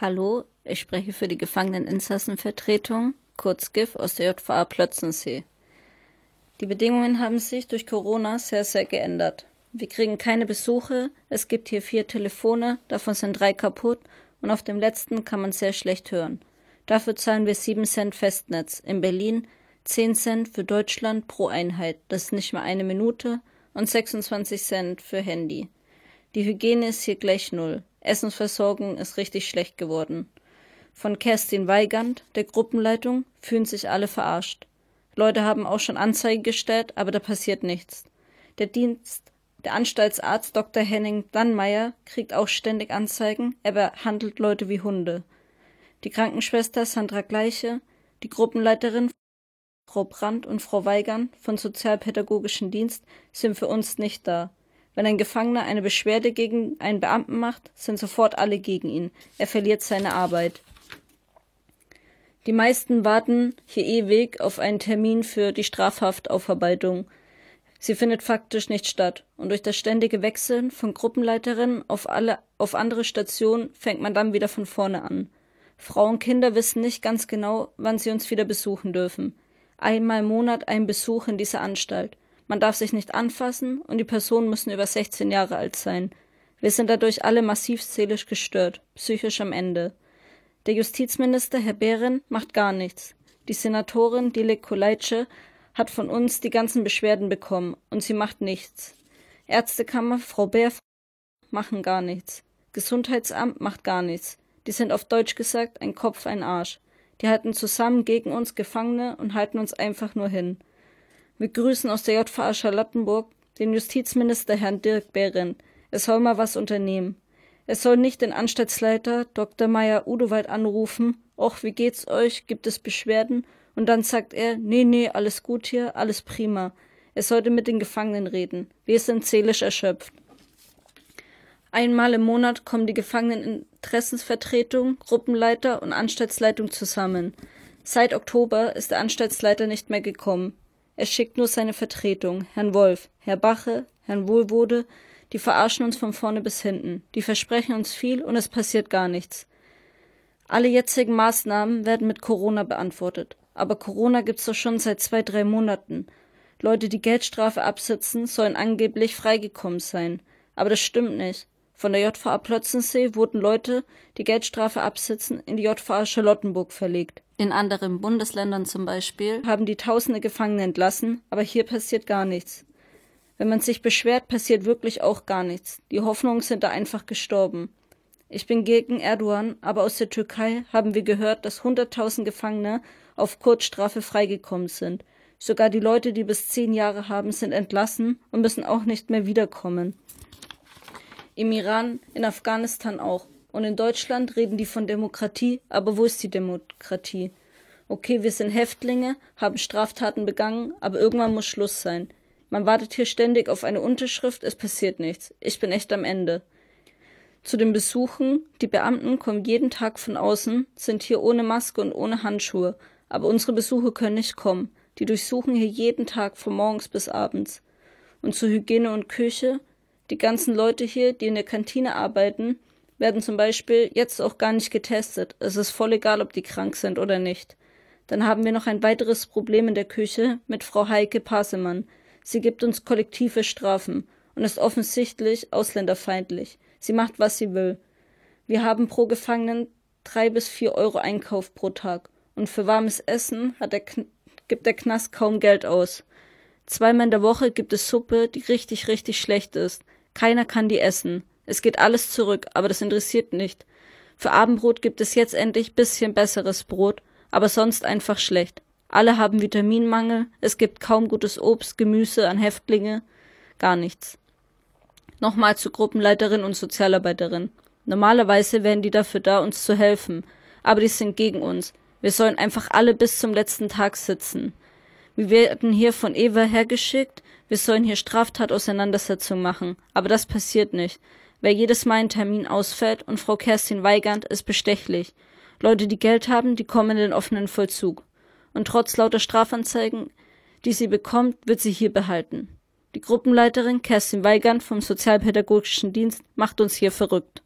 Hallo, ich spreche für die Gefangeneninsassenvertretung, kurz GIF aus der JVA Plötzensee. Die Bedingungen haben sich durch Corona sehr, sehr geändert. Wir kriegen keine Besuche, es gibt hier vier Telefone, davon sind drei kaputt und auf dem letzten kann man sehr schlecht hören. Dafür zahlen wir 7 Cent Festnetz. In Berlin 10 Cent für Deutschland pro Einheit, das ist nicht mal eine Minute, und 26 Cent für Handy. Die Hygiene ist hier gleich null. Essensversorgung ist richtig schlecht geworden. Von Kerstin Weigand, der Gruppenleitung, fühlen sich alle verarscht. Leute haben auch schon Anzeige gestellt, aber da passiert nichts. Der Dienst, der Anstaltsarzt Dr. Henning Dannmeier kriegt auch ständig Anzeigen, er behandelt Leute wie Hunde. Die Krankenschwester Sandra Gleiche, die Gruppenleiterin Frau Brandt und Frau Weigand von Sozialpädagogischen Dienst sind für uns nicht da. Wenn ein Gefangener eine Beschwerde gegen einen Beamten macht, sind sofort alle gegen ihn. Er verliert seine Arbeit. Die meisten warten hier ewig auf einen Termin für die Strafhaftaufarbeitung. Sie findet faktisch nicht statt. Und durch das ständige Wechseln von Gruppenleiterinnen auf, alle, auf andere Stationen fängt man dann wieder von vorne an. Frauen und Kinder wissen nicht ganz genau, wann sie uns wieder besuchen dürfen. Einmal im Monat ein Besuch in dieser Anstalt. Man darf sich nicht anfassen und die Personen müssen über 16 Jahre alt sein. Wir sind dadurch alle massiv seelisch gestört, psychisch am Ende. Der Justizminister, Herr Behren, macht gar nichts. Die Senatorin Dilek Kolaitsche hat von uns die ganzen Beschwerden bekommen und sie macht nichts. Ärztekammer, Frau Bär machen gar nichts. Gesundheitsamt macht gar nichts. Die sind auf Deutsch gesagt ein Kopf, ein Arsch. Die halten zusammen gegen uns Gefangene und halten uns einfach nur hin. Wir grüßen aus der JVA Charlottenburg den Justizminister Herrn Dirk Behrendt. Er soll mal was unternehmen. Er soll nicht den Anstaltsleiter Dr. Meyer Udowald anrufen, och, wie geht's euch, gibt es Beschwerden? Und dann sagt er, nee, nee, alles gut hier, alles prima. Er sollte mit den Gefangenen reden. Wir sind seelisch erschöpft. Einmal im Monat kommen die Gefangeneninteressensvertretung, Gruppenleiter und Anstaltsleitung zusammen. Seit Oktober ist der Anstaltsleiter nicht mehr gekommen. Er schickt nur seine Vertretung, Herrn Wolf, Herr Bache, Herrn Wohlwode, die verarschen uns von vorne bis hinten, die versprechen uns viel und es passiert gar nichts. Alle jetzigen Maßnahmen werden mit Corona beantwortet. Aber Corona gibt's doch schon seit zwei, drei Monaten. Leute, die Geldstrafe absitzen, sollen angeblich freigekommen sein. Aber das stimmt nicht. Von der JVA Plötzensee wurden Leute, die Geldstrafe absitzen, in die JVA Charlottenburg verlegt. In anderen Bundesländern zum Beispiel haben die Tausende Gefangene entlassen, aber hier passiert gar nichts. Wenn man sich beschwert, passiert wirklich auch gar nichts. Die Hoffnungen sind da einfach gestorben. Ich bin gegen Erdogan, aber aus der Türkei haben wir gehört, dass hunderttausend Gefangene auf Kurzstrafe freigekommen sind. Sogar die Leute, die bis zehn Jahre haben, sind entlassen und müssen auch nicht mehr wiederkommen. Im Iran, in Afghanistan auch. Und in Deutschland reden die von Demokratie, aber wo ist die Demokratie? Okay, wir sind Häftlinge, haben Straftaten begangen, aber irgendwann muss Schluss sein. Man wartet hier ständig auf eine Unterschrift, es passiert nichts. Ich bin echt am Ende. Zu den Besuchen, die Beamten kommen jeden Tag von außen, sind hier ohne Maske und ohne Handschuhe, aber unsere Besuche können nicht kommen. Die durchsuchen hier jeden Tag von morgens bis abends. Und zu Hygiene und Küche, die ganzen Leute hier, die in der Kantine arbeiten, werden zum Beispiel jetzt auch gar nicht getestet. Es ist voll egal, ob die krank sind oder nicht. Dann haben wir noch ein weiteres Problem in der Küche mit Frau Heike Pasemann. Sie gibt uns kollektive Strafen und ist offensichtlich ausländerfeindlich. Sie macht, was sie will. Wir haben pro Gefangenen drei bis vier Euro Einkauf pro Tag. Und für warmes Essen der gibt der Knast kaum Geld aus. Zweimal in der Woche gibt es Suppe, die richtig, richtig schlecht ist. Keiner kann die essen. Es geht alles zurück, aber das interessiert nicht. Für Abendbrot gibt es jetzt endlich bisschen besseres Brot, aber sonst einfach schlecht. Alle haben Vitaminmangel, es gibt kaum gutes Obst, Gemüse an Häftlinge, gar nichts. Nochmal zu Gruppenleiterin und Sozialarbeiterin. Normalerweise wären die dafür da, uns zu helfen, aber die sind gegen uns. Wir sollen einfach alle bis zum letzten Tag sitzen. Wir werden hier von Eva hergeschickt, wir sollen hier Straftatauseinandersetzung machen, aber das passiert nicht. Wer jedes Mal einen Termin ausfällt und Frau Kerstin Weigand ist bestechlich. Leute, die Geld haben, die kommen in den offenen Vollzug. Und trotz lauter Strafanzeigen, die sie bekommt, wird sie hier behalten. Die Gruppenleiterin Kerstin Weigand vom Sozialpädagogischen Dienst macht uns hier verrückt.